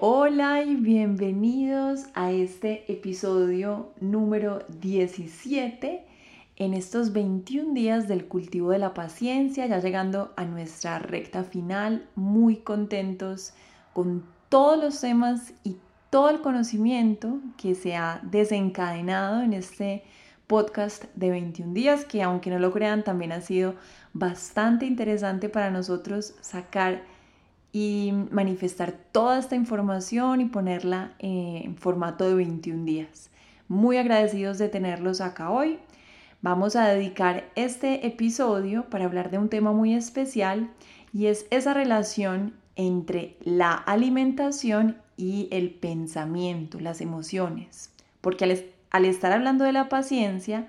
hola y bienvenidos a este episodio número 17 en estos 21 días del cultivo de la paciencia, ya llegando a nuestra recta final, muy contentos con todos los temas y todo el conocimiento que se ha desencadenado en este podcast de 21 días, que aunque no lo crean, también ha sido bastante interesante para nosotros sacar y manifestar toda esta información y ponerla en formato de 21 días. Muy agradecidos de tenerlos acá hoy. Vamos a dedicar este episodio para hablar de un tema muy especial y es esa relación entre la alimentación y el pensamiento, las emociones. Porque al, estar hablando de la paciencia,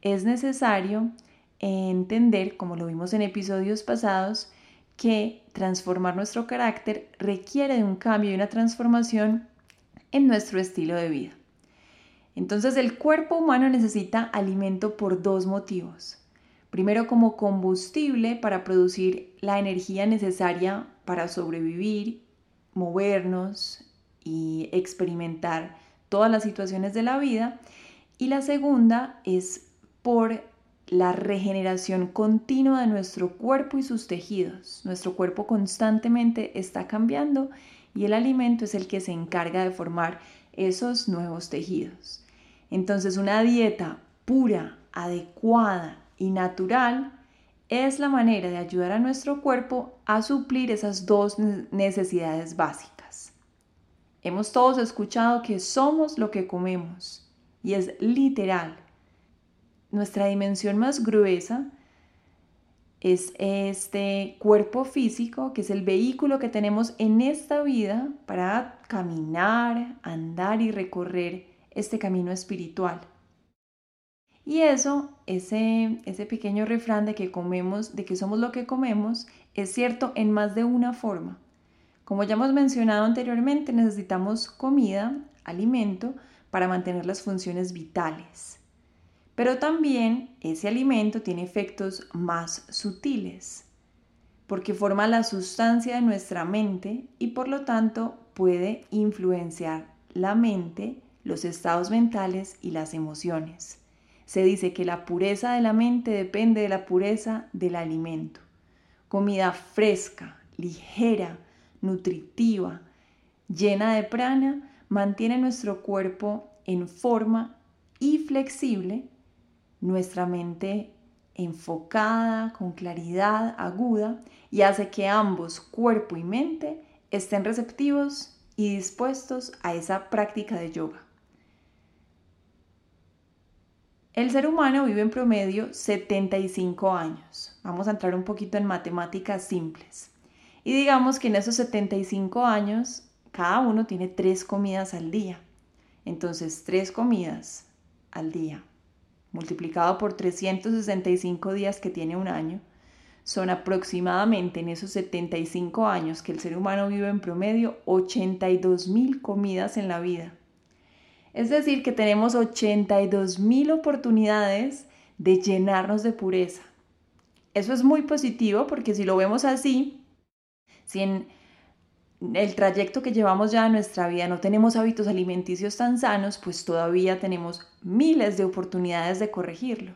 es necesario entender, como lo vimos en episodios pasados, que transformar nuestro carácter requiere de un cambio y una transformación en nuestro estilo de vida. Entonces el cuerpo humano necesita alimento por dos motivos. Primero como combustible para producir la energía necesaria para sobrevivir, movernos y experimentar todas las situaciones de la vida. Y la segunda es por la regeneración continua de nuestro cuerpo y sus tejidos. Nuestro cuerpo constantemente está cambiando y el alimento es el que se encarga de formar esos nuevos tejidos. Entonces una dieta pura, adecuada y natural es la manera de ayudar a nuestro cuerpo a suplir esas dos necesidades básicas. Hemos todos escuchado que somos lo que comemos y es literal. Nuestra dimensión más gruesa es este cuerpo físico, que es el vehículo que tenemos en esta vida para caminar, andar y recorrer este camino espiritual. Y eso, ese, ese pequeño refrán de que comemos, de que somos lo que comemos, es cierto en más de una forma. Como ya hemos mencionado anteriormente, necesitamos comida, alimento, para mantener las funciones vitales. Pero también ese alimento tiene efectos más sutiles, porque forma la sustancia de nuestra mente y por lo tanto puede influenciar la mente, los estados mentales y las emociones. Se dice que la pureza de la mente depende de la pureza del alimento. Comida fresca, ligera, nutritiva, llena de prana, mantiene nuestro cuerpo en forma y flexible, nuestra mente enfocada, con claridad aguda y hace que ambos, cuerpo y mente, estén receptivos y dispuestos a esa práctica de yoga. El ser humano vive en promedio 75 años. Vamos a entrar un poquito en matemáticas simples. Y digamos que en esos 75 años, cada uno tiene tres comidas al día. Entonces, tres comidas al día, multiplicado por 365 días que tiene un año, son aproximadamente en esos 75 años que el ser humano vive en promedio 82 mil comidas en la vida. Es decir, que tenemos 82 mil oportunidades de llenarnos de pureza. Eso es muy positivo porque si lo vemos así, si en el trayecto que llevamos ya en nuestra vida no tenemos hábitos alimenticios tan sanos, pues todavía tenemos miles de oportunidades de corregirlo.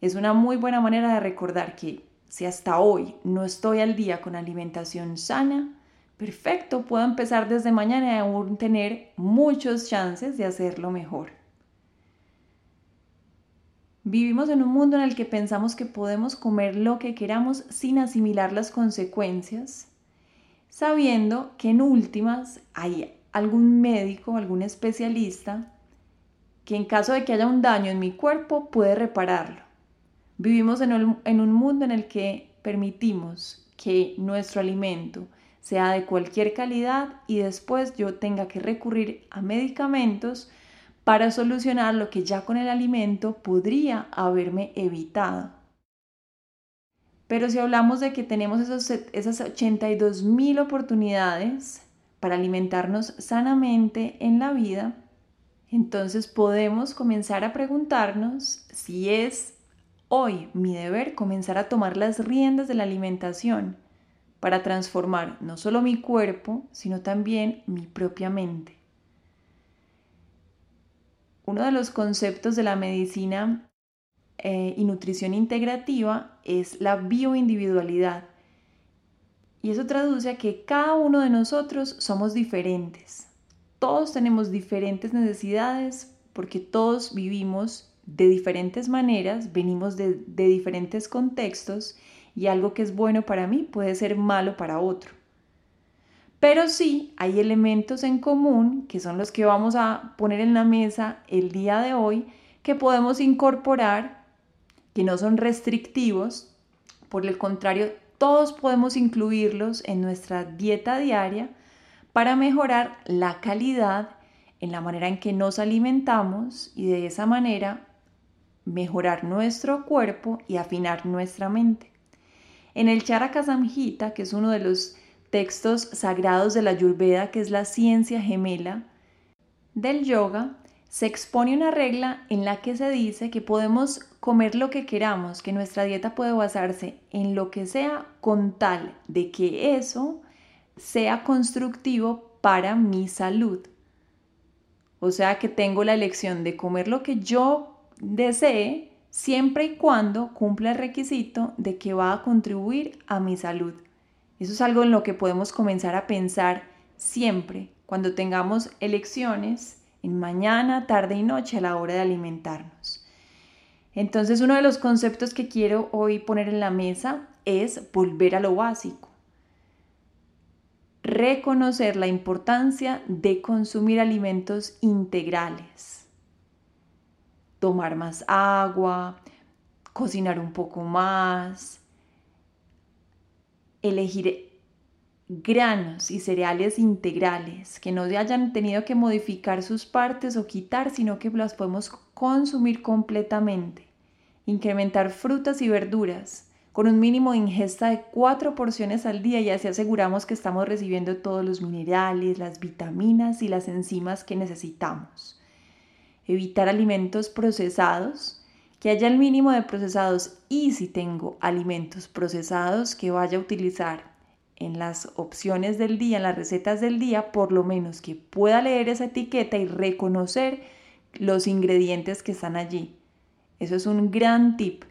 Es una muy buena manera de recordar que si hasta hoy no estoy al día con alimentación sana, perfecto, puedo empezar desde mañana y aún tener muchos chances de hacerlo mejor. Vivimos en un mundo en el que pensamos que podemos comer lo que queramos sin asimilar las consecuencias, sabiendo que en últimas hay algún médico, algún especialista, que en caso de que haya un daño en mi cuerpo puede repararlo. Vivimos en un mundo en el que permitimos que nuestro alimento, sea de cualquier calidad y después yo tenga que recurrir a medicamentos para solucionar lo que ya con el alimento podría haberme evitado. Pero si hablamos de que tenemos esos, esas 82 mil oportunidades para alimentarnos sanamente en la vida, entonces podemos comenzar a preguntarnos si es hoy mi deber comenzar a tomar las riendas de la alimentación para transformar no solo mi cuerpo, sino también mi propia mente. Uno de los conceptos de la medicina eh, y nutrición integrativa es la bioindividualidad. Y eso traduce a que cada uno de nosotros somos diferentes. Todos tenemos diferentes necesidades porque todos vivimos de diferentes maneras, venimos de, de diferentes contextos y algo que es bueno para mí puede ser malo para otro. Pero sí hay elementos en común, que son los que vamos a poner en la mesa el día de hoy, que podemos incorporar que no son restrictivos, por el contrario, todos podemos incluirlos en nuestra dieta diaria para mejorar la calidad en la manera en que nos alimentamos y de esa manera mejorar nuestro cuerpo y afinar nuestra mente. En el Charaka Samhita, que es uno de los textos sagrados de la Ayurveda, que es la ciencia gemela del yoga, se expone una regla en la que se dice que podemos comer lo que queramos, que nuestra dieta puede basarse en lo que sea con tal de que eso sea constructivo para mi salud. O sea que tengo la elección de comer lo que yo desee siempre y cuando cumpla el requisito de que va a contribuir a mi salud. Eso es algo en lo que podemos comenzar a pensar siempre cuando tengamos elecciones en mañana, tarde y noche a la hora de alimentarnos. Entonces uno de los conceptos que quiero hoy poner en la mesa es volver a lo básico. Reconocer la importancia de consumir alimentos integrales. Tomar más agua, cocinar un poco más, elegir granos y cereales integrales que no hayan tenido que modificar sus partes o quitar, sino que las podemos consumir completamente. Incrementar frutas y verduras con un mínimo de ingesta de cuatro porciones al día y así aseguramos que estamos recibiendo todos los minerales, las vitaminas y las enzimas que necesitamos. Evitar alimentos procesados, que haya el mínimo de procesados y si tengo alimentos procesados que vaya a utilizar en las opciones del día, en las recetas del día, por lo menos que pueda leer esa etiqueta y reconocer los ingredientes que están allí. Eso es un gran tip.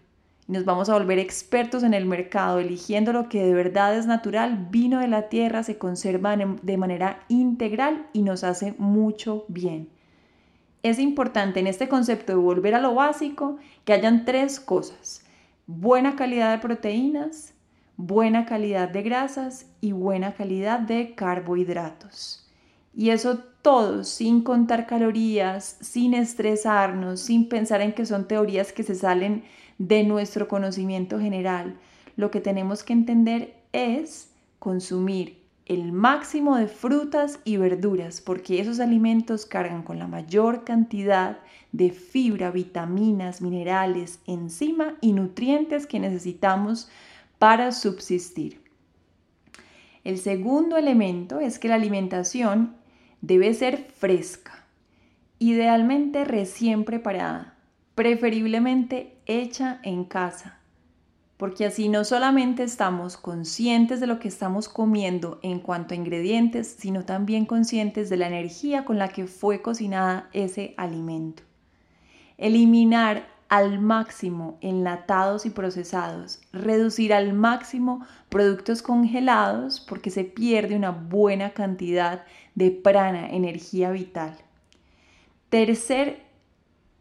Nos vamos a volver expertos en el mercado, eligiendo lo que de verdad es natural, vino de la tierra, se conserva de manera integral y nos hace mucho bien. Es importante en este concepto de volver a lo básico que hayan tres cosas. Buena calidad de proteínas, buena calidad de grasas y buena calidad de carbohidratos. Y eso todo sin contar calorías, sin estresarnos, sin pensar en que son teorías que se salen de nuestro conocimiento general. Lo que tenemos que entender es consumir el máximo de frutas y verduras, porque esos alimentos cargan con la mayor cantidad de fibra, vitaminas, minerales, enzima y nutrientes que necesitamos para subsistir. El segundo elemento es que la alimentación debe ser fresca, idealmente recién preparada, preferiblemente hecha en casa, porque así no solamente estamos conscientes de lo que estamos comiendo en cuanto a ingredientes, sino también conscientes de la energía con la que fue cocinada ese alimento. Eliminar al máximo enlatados y procesados, reducir al máximo productos congelados porque se pierde una buena cantidad de prana, energía vital. Tercer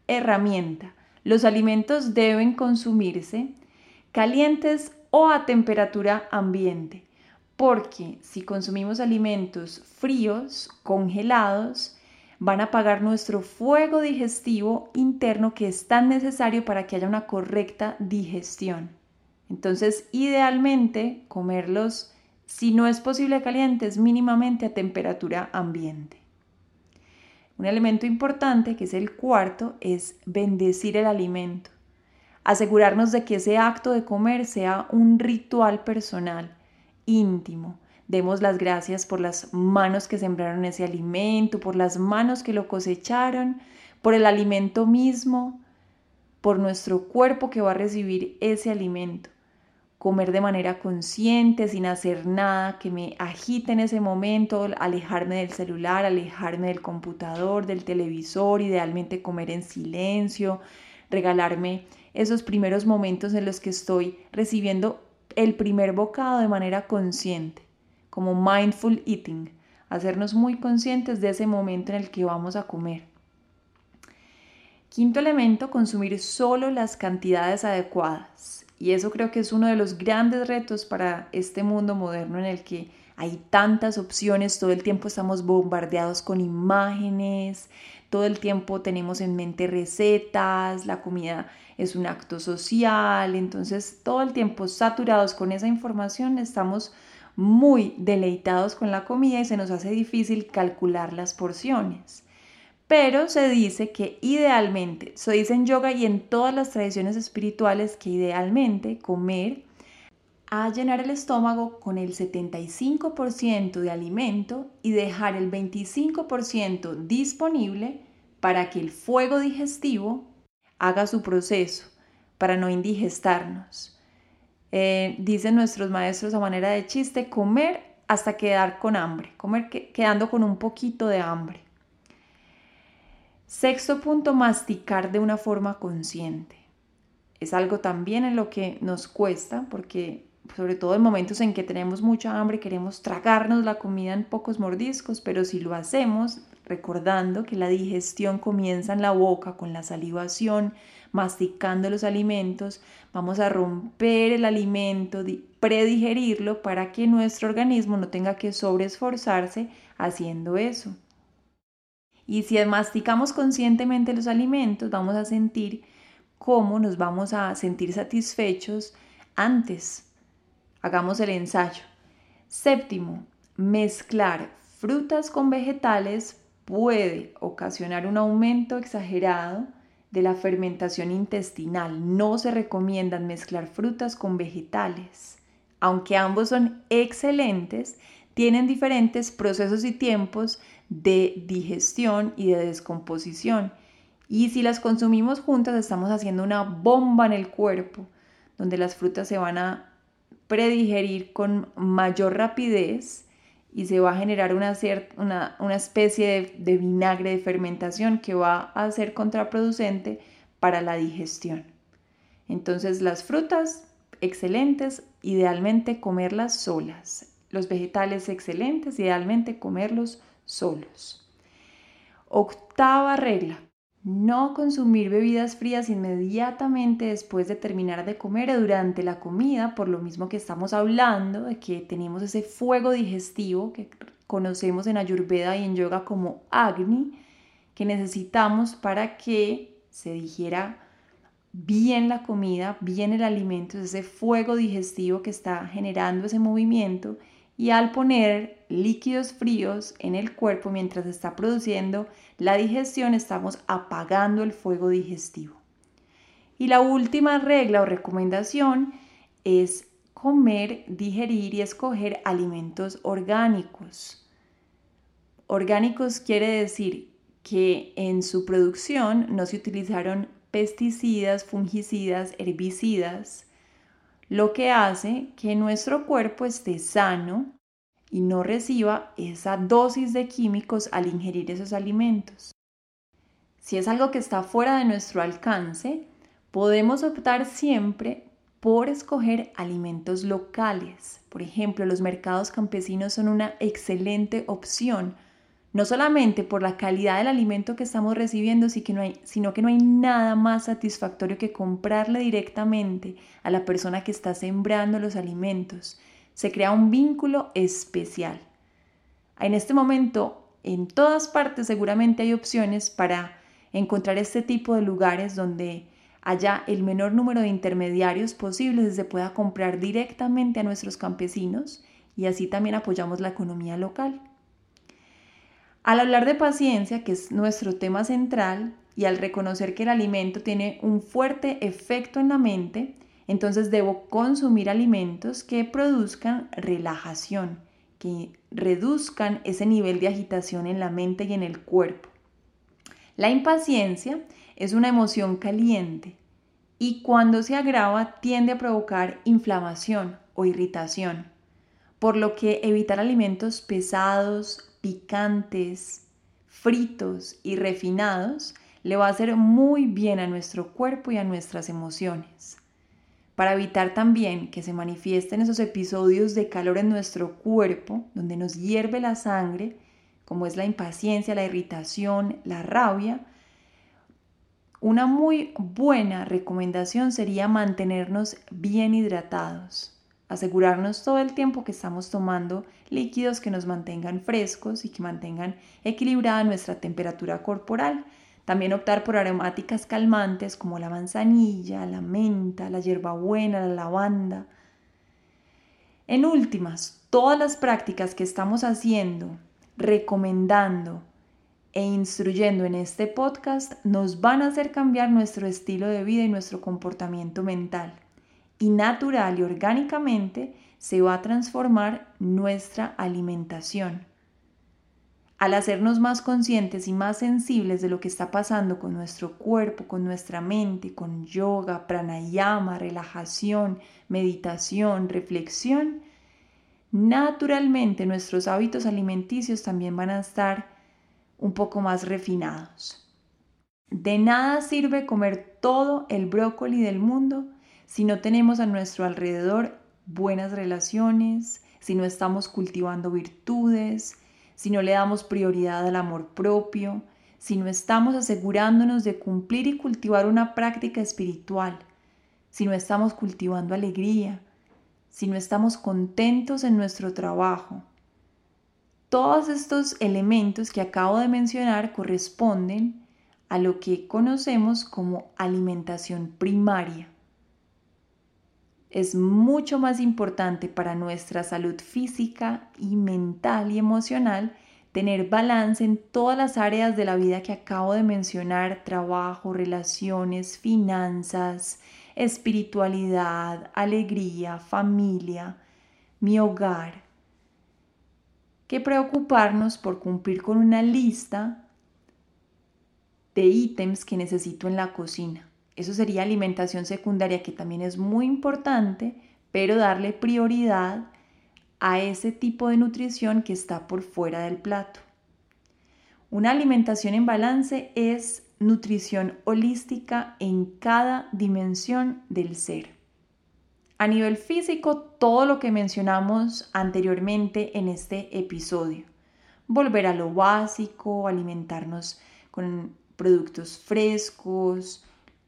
herramienta, los alimentos deben consumirse calientes o a temperatura ambiente, porque si consumimos alimentos fríos, congelados, van a apagar nuestro fuego digestivo interno que es tan necesario para que haya una correcta digestión. Entonces, idealmente, comerlos, si no es posible calientes, mínimamente a temperatura ambiente. Un elemento importante, que es el cuarto, es bendecir el alimento. Asegurarnos de que ese acto de comer sea un ritual personal, íntimo. Demos las gracias por las manos que sembraron ese alimento, por las manos que lo cosecharon, por el alimento mismo, por nuestro cuerpo que va a recibir ese alimento. Comer de manera consciente, sin hacer nada que me agite en ese momento, alejarme del celular, alejarme del computador, del televisor, idealmente comer en silencio, regalarme esos primeros momentos en los que estoy recibiendo el primer bocado de manera consciente, como mindful eating, hacernos muy conscientes de ese momento en el que vamos a comer. Quinto elemento, consumir solo las cantidades adecuadas. Y eso creo que es uno de los grandes retos para este mundo moderno en el que hay tantas opciones, todo el tiempo estamos bombardeados con imágenes, todo el tiempo tenemos en mente recetas, la comida es un acto social, entonces todo el tiempo saturados con esa información estamos muy deleitados con la comida y se nos hace difícil calcular las porciones. Pero se dice que idealmente, se dice en yoga y en todas las tradiciones espirituales que idealmente comer a llenar el estómago con el 75% de alimento y dejar el 25% disponible para que el fuego digestivo haga su proceso, para no indigestarnos. Eh, dicen nuestros maestros a manera de chiste, comer hasta quedar con hambre, comer quedando con un poquito de hambre. Sexto punto, masticar de una forma consciente. Es algo también en lo que nos cuesta porque sobre todo en momentos en que tenemos mucha hambre, queremos tragarnos la comida en pocos mordiscos, pero si lo hacemos recordando que la digestión comienza en la boca con la salivación, masticando los alimentos, vamos a romper el alimento, predigerirlo para que nuestro organismo no tenga que sobreesforzarse haciendo eso. Y si masticamos conscientemente los alimentos, vamos a sentir cómo nos vamos a sentir satisfechos antes Hagamos el ensayo. Séptimo, mezclar frutas con vegetales puede ocasionar un aumento exagerado de la fermentación intestinal. No se recomiendan mezclar frutas con vegetales. Aunque ambos son excelentes, tienen diferentes procesos y tiempos de digestión y de descomposición. Y si las consumimos juntas, estamos haciendo una bomba en el cuerpo, donde las frutas se van a predigerir con mayor rapidez y se va a generar una, una, especie de, de vinagre de fermentación que va a ser contraproducente para la digestión. Entonces las frutas excelentes, idealmente comerlas solas. Los vegetales excelentes, idealmente comerlos solos. Octava regla. No consumir bebidas frías inmediatamente después de terminar de comer o durante la comida, por lo mismo que estamos hablando de que tenemos ese fuego digestivo que conocemos en Ayurveda y en yoga como Agni, que necesitamos para que se digiera bien la comida, bien el alimento, ese fuego digestivo que está generando ese movimiento y al poner líquidos fríos en el cuerpo mientras está produciendo la digestión estamos apagando el fuego digestivo. Y la última regla o recomendación es comer, digerir y escoger alimentos orgánicos. Orgánicos quiere decir que en su producción no se utilizaron pesticidas, fungicidas, herbicidas, lo que hace que nuestro cuerpo esté sano y no reciba esa dosis de químicos al ingerir esos alimentos. Si es algo que está fuera de nuestro alcance, podemos optar siempre por escoger alimentos locales. Por ejemplo, los mercados campesinos son una excelente opción no solamente por la calidad del alimento que estamos recibiendo, sino que no hay nada más satisfactorio que comprarle directamente a la persona que está sembrando los alimentos. Se crea un vínculo especial. En este momento, en todas partes seguramente hay opciones para encontrar este tipo de lugares donde haya el menor número de intermediarios posibles y se pueda comprar directamente a nuestros campesinos y así también apoyamos la economía local. Al hablar de paciencia, que es nuestro tema central, y al reconocer que el alimento tiene un fuerte efecto en la mente, entonces debo consumir alimentos que produzcan relajación, que reduzcan ese nivel de agitación en la mente y en el cuerpo. La impaciencia es una emoción caliente y cuando se agrava tiende a provocar inflamación o irritación, por lo que evitar alimentos pesados, picantes, fritos y refinados le va a hacer muy bien a nuestro cuerpo y a nuestras emociones. Para evitar también que se manifiesten esos episodios de calor en nuestro cuerpo, donde nos hierve la sangre, como es la impaciencia, la irritación, la rabia, una muy buena recomendación sería mantenernos bien hidratados asegurarnos todo el tiempo que estamos tomando líquidos que nos mantengan frescos y que mantengan equilibrada nuestra temperatura corporal. También optar por aromáticas calmantes como la manzanilla, la menta, la hierbabuena, la lavanda. En últimas, todas las prácticas que estamos haciendo, recomendando e instruyendo en este podcast nos van a hacer cambiar nuestro estilo de vida y nuestro comportamiento mental y natural y orgánicamente se va a transformar nuestra alimentación. Al hacernos más conscientes y más sensibles de lo que está pasando con nuestro cuerpo, con nuestra mente, con yoga, pranayama, relajación, meditación, reflexión, naturalmente nuestros hábitos alimenticios también van a estar un poco más refinados. De nada sirve comer todo el brócoli del mundo si no tenemos a nuestro alrededor buenas relaciones, si no estamos cultivando virtudes, si no le damos prioridad al amor propio, si no estamos asegurándonos de cumplir y cultivar una práctica espiritual, si no estamos cultivando alegría, si no estamos contentos en nuestro trabajo. Todos estos elementos que acabo de mencionar corresponden a lo que conocemos como alimentación primaria es mucho más importante para nuestra salud física y mental y emocional tener balance en todas las áreas de la vida que acabo de mencionar, trabajo, relaciones, finanzas, espiritualidad, alegría, familia, mi hogar, que preocuparnos por cumplir con una lista de ítems que necesito en la cocina. Eso sería alimentación secundaria, que también es muy importante, pero darle prioridad a ese tipo de nutrición que está por fuera del plato. Una alimentación en balance es nutrición holística en cada dimensión del ser. A nivel físico, todo lo que mencionamos anteriormente en este episodio. Volver a lo básico, alimentarnos con productos frescos,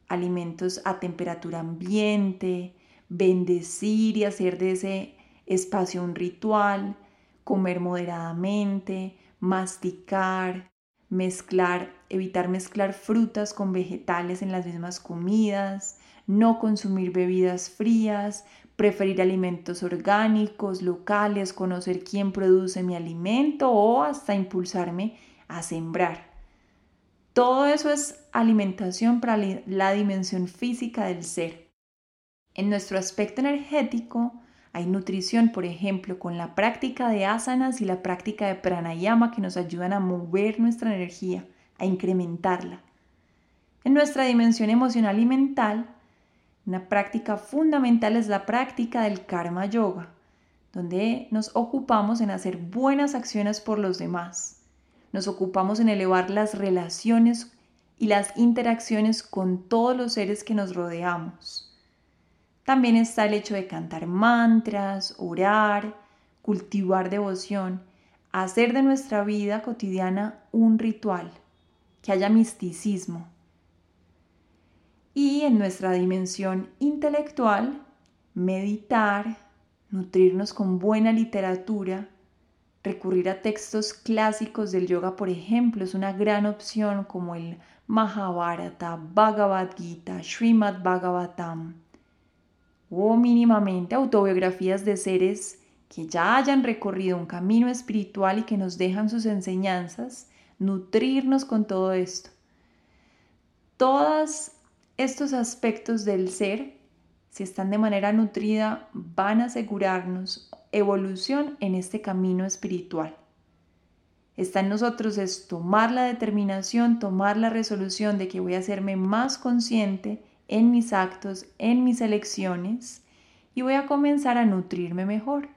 alimentos a temperatura ambiente, bendecir y hacer de ese espacio un ritual, comer moderadamente, masticar, mezclar, evitar mezclar frutas con vegetales en las mismas comidas, no consumir bebidas frías, preferir alimentos orgánicos, locales, conocer quién produce mi alimento o hasta impulsarme a sembrar. Todo eso es alimentación para la dimensión física del ser. En nuestro aspecto energético hay nutrición, por ejemplo, con la práctica de asanas y la práctica de pranayama que nos ayudan a mover nuestra energía, a incrementarla. En nuestra dimensión emocional y mental, una práctica fundamental es la práctica del karma yoga, donde nos ocupamos en hacer buenas acciones por los demás nos ocupamos en elevar las relaciones y las interacciones con todos los seres que nos rodeamos. También está el hecho de cantar mantras, orar, cultivar devoción, hacer de nuestra vida cotidiana un ritual, que haya misticismo. Y en nuestra dimensión intelectual, meditar, nutrirnos con buena literatura, Recurrir a textos clásicos del yoga, por ejemplo, es una gran opción como el Mahabharata, Bhagavad Gita, Srimad Bhagavatam o mínimamente autobiografías de seres que ya hayan recorrido un camino espiritual y que nos dejan sus enseñanzas, nutrirnos con todo esto. Todos estos aspectos del ser, si están de manera nutrida, van a asegurarnos evolución en este camino espiritual. Está en nosotros es tomar la determinación, tomar la resolución de que voy a hacerme más consciente en mis actos, en mis elecciones y voy a comenzar a nutrirme mejor.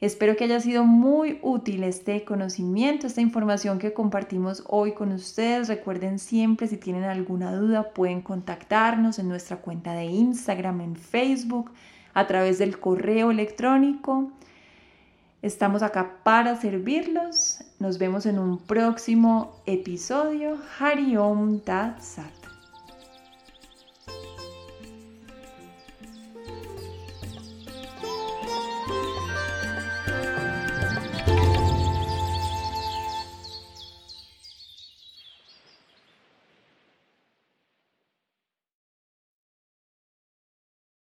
Espero que haya sido muy útil este conocimiento, esta información que compartimos hoy con ustedes. Recuerden siempre, si tienen alguna duda, pueden contactarnos en nuestra cuenta de Instagram, en Facebook, a través del correo electrónico. Estamos acá para servirlos. Nos vemos en un próximo episodio. Hari Om Tat.